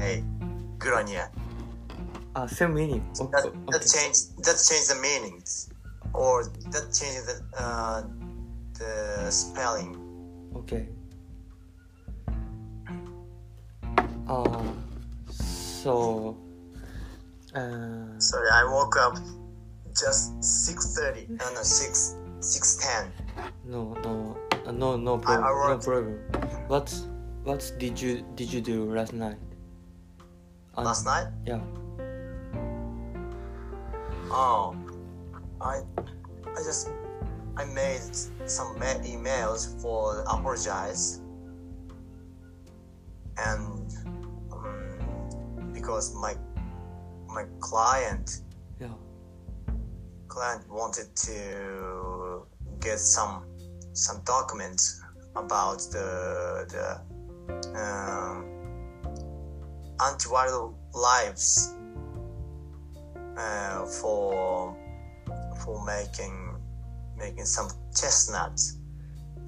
say Grenier. Ah, same meaning. O- That, that okay. change that change the meanings, or that change the uh, the spelling. Okay. Uh, so, uh, Sorry, I woke up just six thirty. No, no, six six ten. no, no, uh, no, no I problem. No problem. What, what did you did you do last night? Last night? Yeah. Oh, I I just I made some ma- emails for apologize, and um, because my my client Yeah. client wanted to get some some documents about the the um, antiviral lives uh, for for making making some chestnuts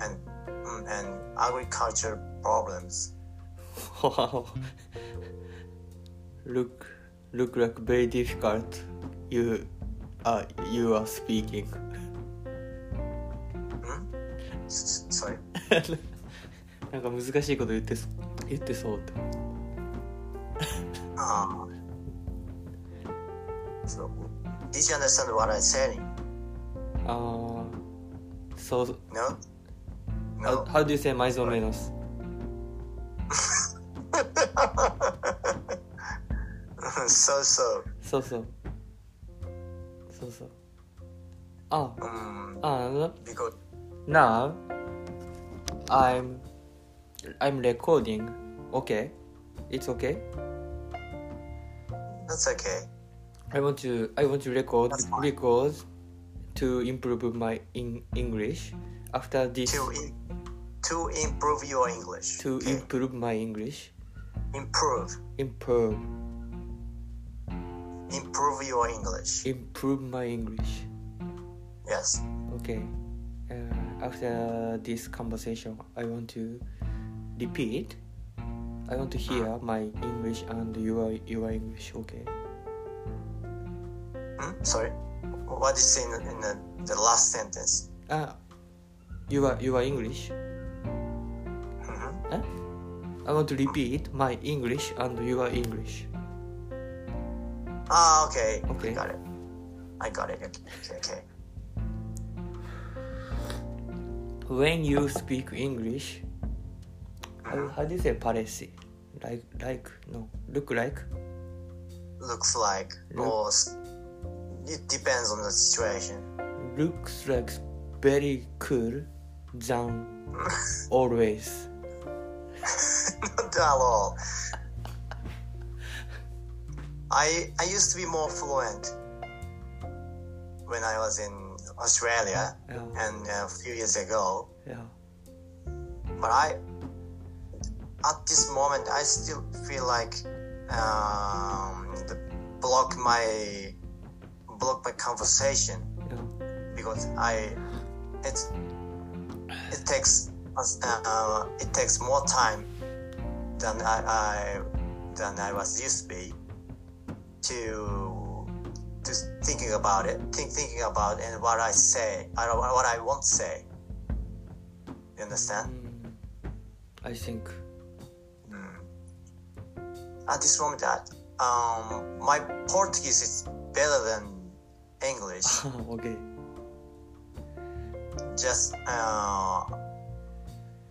and mm, and agriculture problems. Wow. look, look like very difficult. You, uh, you are speaking. Hmm? S- Sorry. なんか難しいこと言ってそ言ってそうって。 so, did you understand what I'm saying? Uh, so. No? No. How, how do you say mais or menos? so so. So so. So so. Oh. Um, and because now I'm I'm recording. Okay, it's okay that's okay. I want to I want to record because to improve my in English after this To in, to improve your English. to okay? improve my English improve improve improve your English. improve my English. Yes. Okay. Uh, after this conversation, I want to repeat. I want to hear my English and your your English. Okay. Hmm? Sorry. What is in, in the, the last sentence? Ah, your your English. Mhm. Huh? I want to repeat my English and your English. Ah, okay. Okay. I got it. I got it. Okay. Okay. okay. When you speak English, how, how do you say parece? Like like no look like Looks like, Look- or it depends on the situation. looks like very cool than always. Not at all. I I used to be more fluent when I was in Australia Yeah, and a few years ago. yeah. but I at this moment I still feel like um, the block my block my conversation yeah. because I it it takes uh, it takes more time than I, I than I was used to be to just thinking about it think, thinking about and what I say I what I want to say you understand Mm, I think Mm. At this moment, that um, my Portuguese is better than English. okay. just uh,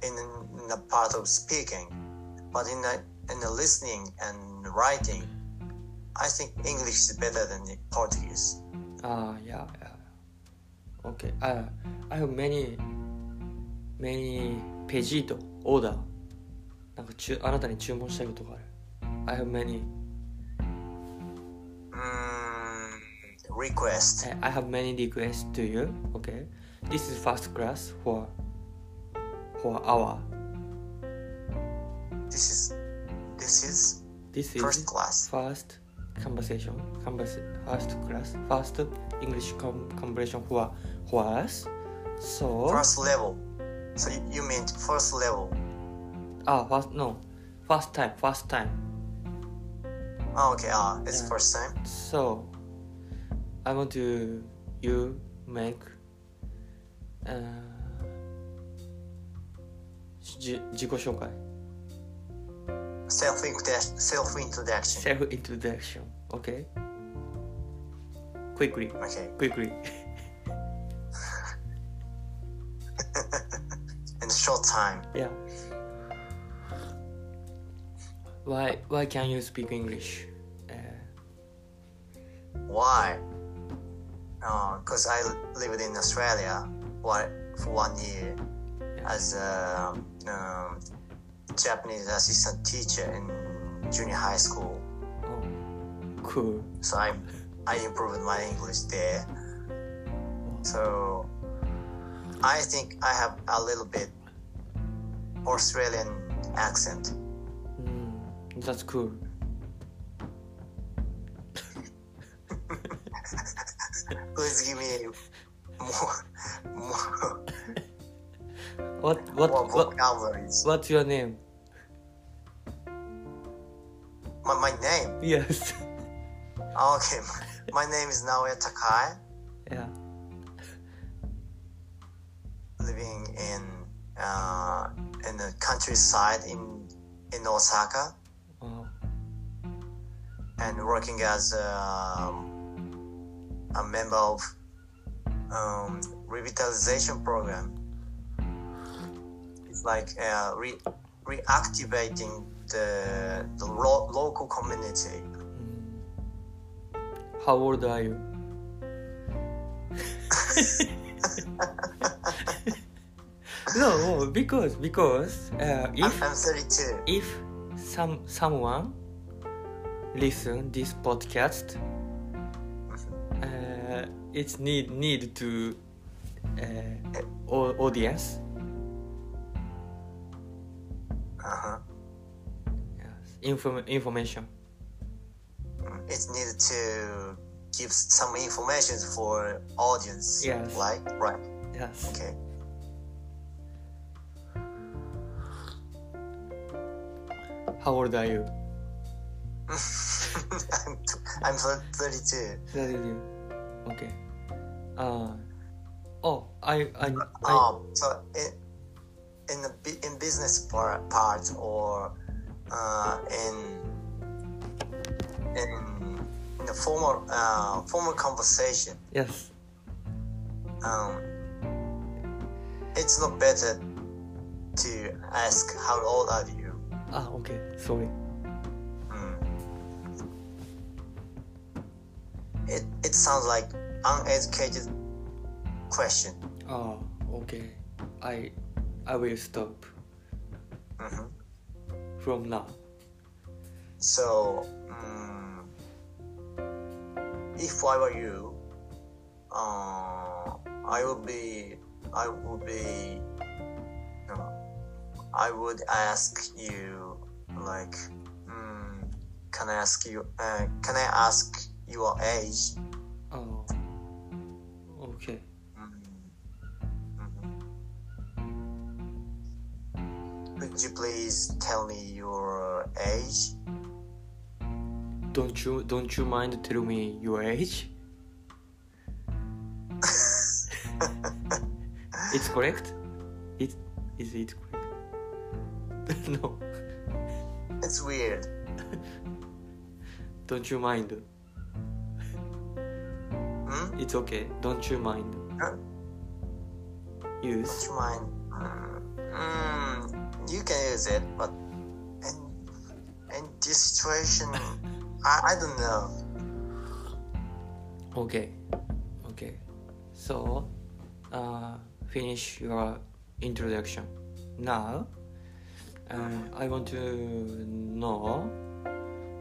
in, in the part of speaking, but in the in the listening and writing, I think English is better than the Portuguese. Ah, yeah, yeah. Okay. I I have many many ペジートオーダーなんかちゅあなたに注文したいことがある。 I have many Mm, request. I have many requests to you. Okay. This is first class for for hour. This is this is This is first class. first conversation. Converse, first class. First English com- conversation for for us. So First level. So you, you mean first level? ah first no first time first time Oh, okay. Ah, it's Yeah. first time. So, I want to you make uh, じ自己紹介 Self introduction. Self introduction. self introduction okay quickly Okay. quickly In a short time. yeah why why can you speak English uh, Why? Because I lived in Australia for, for one year as a um, Japanese assistant teacher in junior high school. oh cool So I, I improved my English there. So I think I have a little bit Australian accent. That's cool. Please give me more, more, what what more what what's your name? My, my name. yes. Okay, my name is Naoya Takai, yeah. Living in uh, in the countryside in in Osaka and working as a, a member of um, revitalization program. It's like uh, re- reactivating the the lo- local community. How old are you? no, because because uh, I'm, if I'm 32. if some someone listen this podcast, uh, it's need need to uh, au- audience. Uh-huh. Yes, inform information. It's needed to give some information for audience. Yes. Like right. Yes. Okay. How old are you? I'm, I'm 32. Thirty-two. Okay. Uh, oh, I I, I Um, so in in the in business part, part or uh, in in in the formal uh, formal conversation, yes. um, it's not better to ask how old are you. Ah, okay. Sorry. It it sounds like uneducated question. Oh, okay. I I will stop hmm from now. So, mm, if I were you, uh, I would be, I would be, no, I would ask you, like, mm, can I ask you, uh, can I ask your age? Oh. Okay. Mm, mhm. Could you please tell me your age? Don't you don't you mind tell me your age? it's correct? It is it correct? no. It's weird. Don't you mind? Hmm? It's okay. Don't you mind? Huh? Use. Don't you mind? Mm, mm, you can use it, but in in this situation, I, I don't know. Okay. Okay. So, uh, finish your introduction. Now, uh, I want to know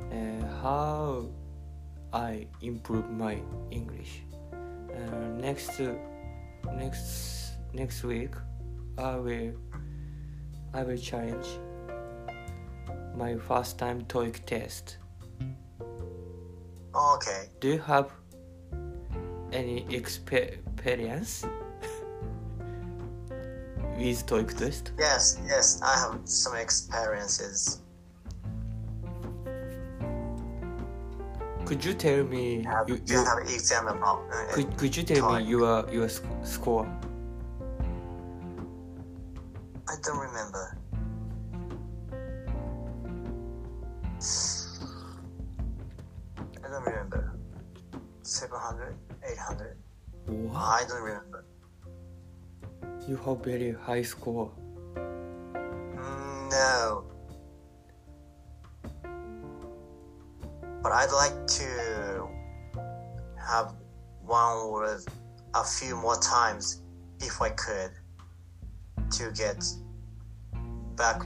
uh, how I improve my English. Uh, next, next, next week, I will, I will challenge my first time TOEIC test. Okay. Do you have any experience with TOEIC test? Yes, yes, I have some experiences. Could you tell me have, you, you have exam about. Uh, could, could you tell me your your sc- score? I don't remember. I don't remember. 700, 800. Wow, I don't remember. you have very high score. Mm, No. But I'd like to have one or a few more times if I could to get back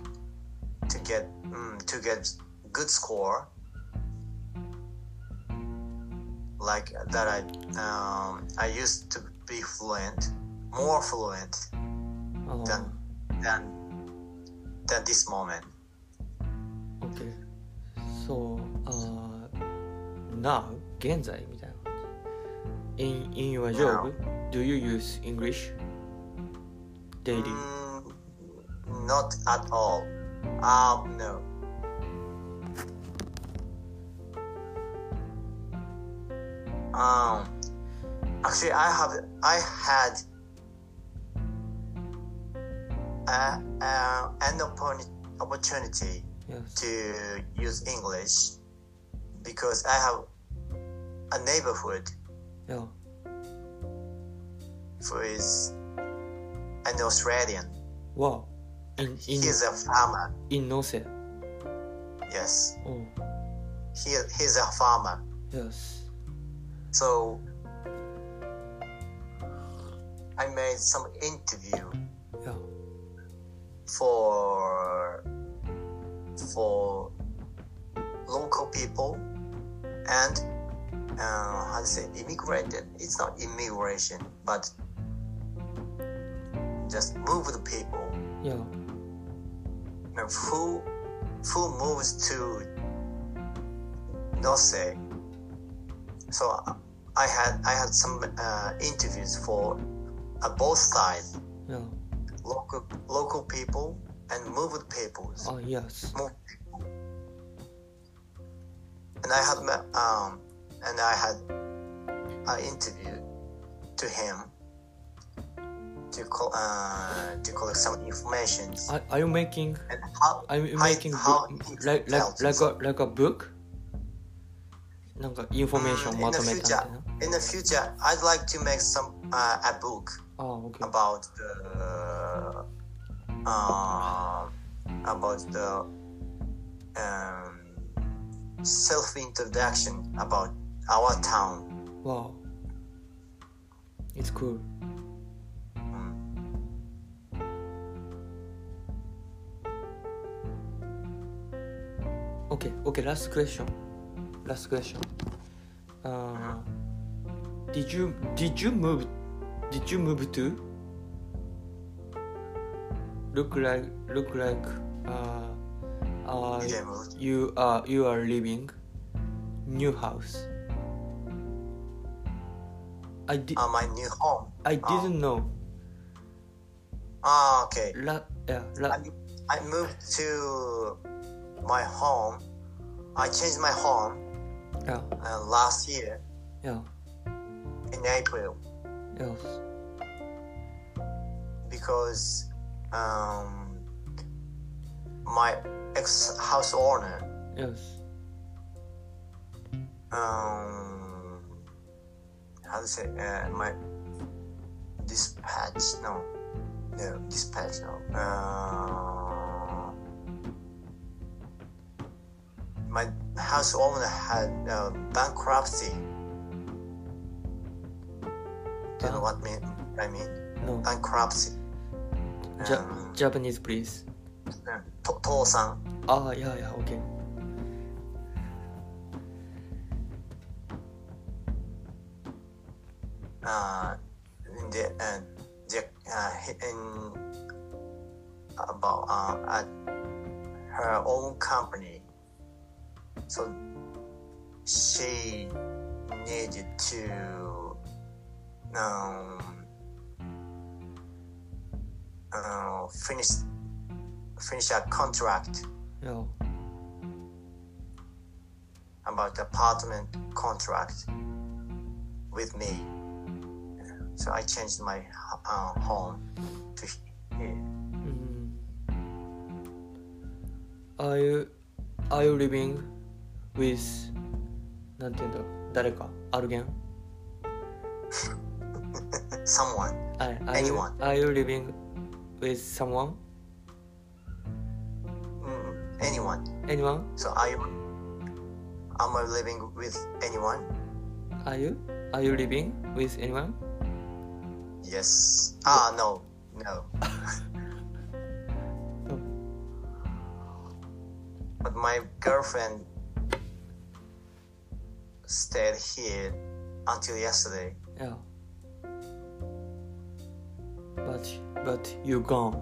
to get mm, to get good score. Like that I um, I used to be fluent more fluent あー than than than this moment now, 現在みたいな感じ。In, in your job, do you use English daily? Mm, not at all. Um, no. Um, actually, I have I had a, a, an oppor- opportunity Yes. to use English because I have a neighborhood Yeah. who is an Australian. Wow. In, in, is a farmer. in Nose. Yes, Oh, he he's a farmer. yes. So I made some interview Yeah. for for local people and uh, how to say immigrated. It's not immigration, but just move the people Yeah. Now, who who moves to Nose. So I had I had some uh, interviews for uh, both sides, Yeah. local local people and moved peoples. Ah, yes. Moved people. And I had um and I had an interview to him to co- uh, to collect some information Are, are you making and how are you how- making how book, he like like felt. like a like a book? なんかインフォメーション Mm, ま in と the めたみたい future, な。 in the future, I'd like to make some uh, a book ああ、OK。 about the uh, about the um, self introduction about our town. Wow. It's cool. Mm. Okay, okay, last question. Last question. Uh, did you did you move did you move to look like look like uh, uh, Did I move? you are you are living new house. I did Uh, my new home. I didn't know. Ah, okay. La, yeah, la, I, I moved to my home. I changed my home yeah, uh, last year yeah, in April. yes. because um, my ex house owner Yes. um, how to say uh, my dispatch no no dispatch no uh, my house owner had uh, bankruptcy do you know ah. what mean, I mean? No. Bankruptcy. Ja- um, Japanese, please. Uh, to- Ah, yeah, yeah, okay. Uh, in the uh, the uh, in about uh, at her own company. So she needed to um, uh, finish finish a contract Yeah. about the apartment contract with me. So I changed my uh, home to here. うん。Are you Are you living with なんて言うんだろう誰かアルゲン Someone. はい Are you, Anyone. are you living with someone? Mm, anyone. Anyone? So are you? Am I living with anyone? Are you? Are you living with anyone? Yes. Ah, no, no. but my girlfriend stayed here until yesterday. Yeah. But but you gone.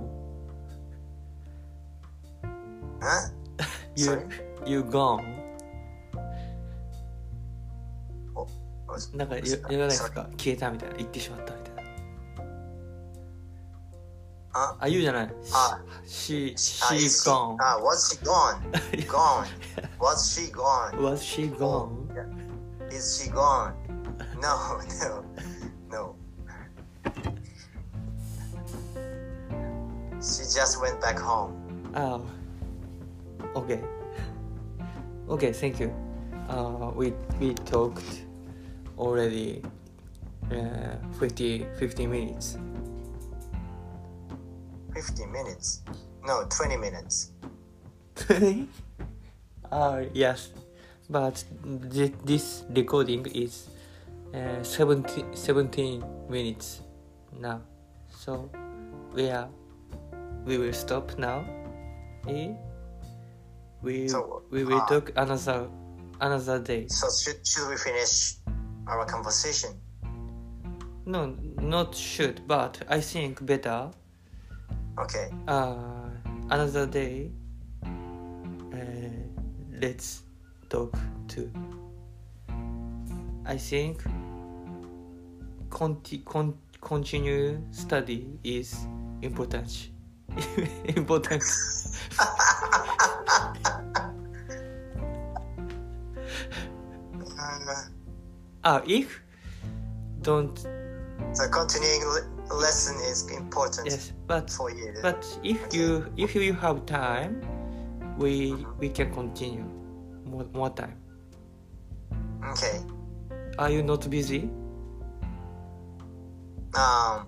Huh? You Sorry? you gone. Oh, was- なんか言 was- う言わないです sorry. か消えたみたいな言ってしまったみ たいな。ああ言うじゃない。あ she Ah, she is gone. ah, was she gone? gone. Was she gone? Was she gone? Is she gone? No, no, no. She just went back home. Ah. Okay. Okay, thank you. Uh, we we talked already uh, 50, 50 minutes. 50 minutes. No, 20 minutes. 20? uh, yes, but thi- this recording is uh, 17, 17 minutes now. So we are we will stop now. Eh? We So, we will uh, talk another another day. So should, should we finish our conversation? No, not should, but I think better. Okay. Uh, another day. Uh, let's talk to. I think conti- con- continue study is important. important. Uh, Ah, if don't so continuing lesson is important yes, but for you. but if you if you have time, we we can continue more more time. okay. Are you not busy? Um.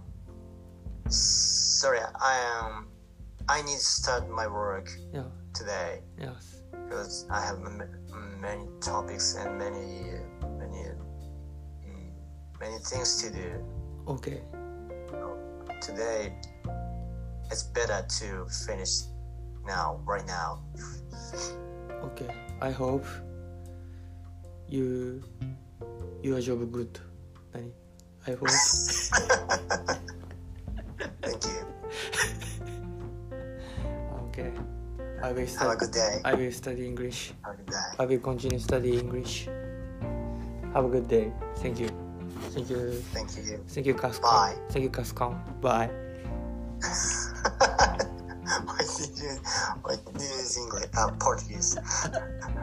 Sorry, I am. I need to start my work Yeah. today Yes. because I have m- many topics and many many mm, many things to do Okay. Today. It's better to finish now, right now. Okay. I hope you your job good. I hope. Thank you. okay. I will Have a study. good day. I will study English. Have a good day. I will continue study English. Have a good day. Thank you. Thank you. Thank you. Thank you, Cascon. Bye. Thank you, Cascon. Bye. why did you why did you use English? Uh, Portuguese.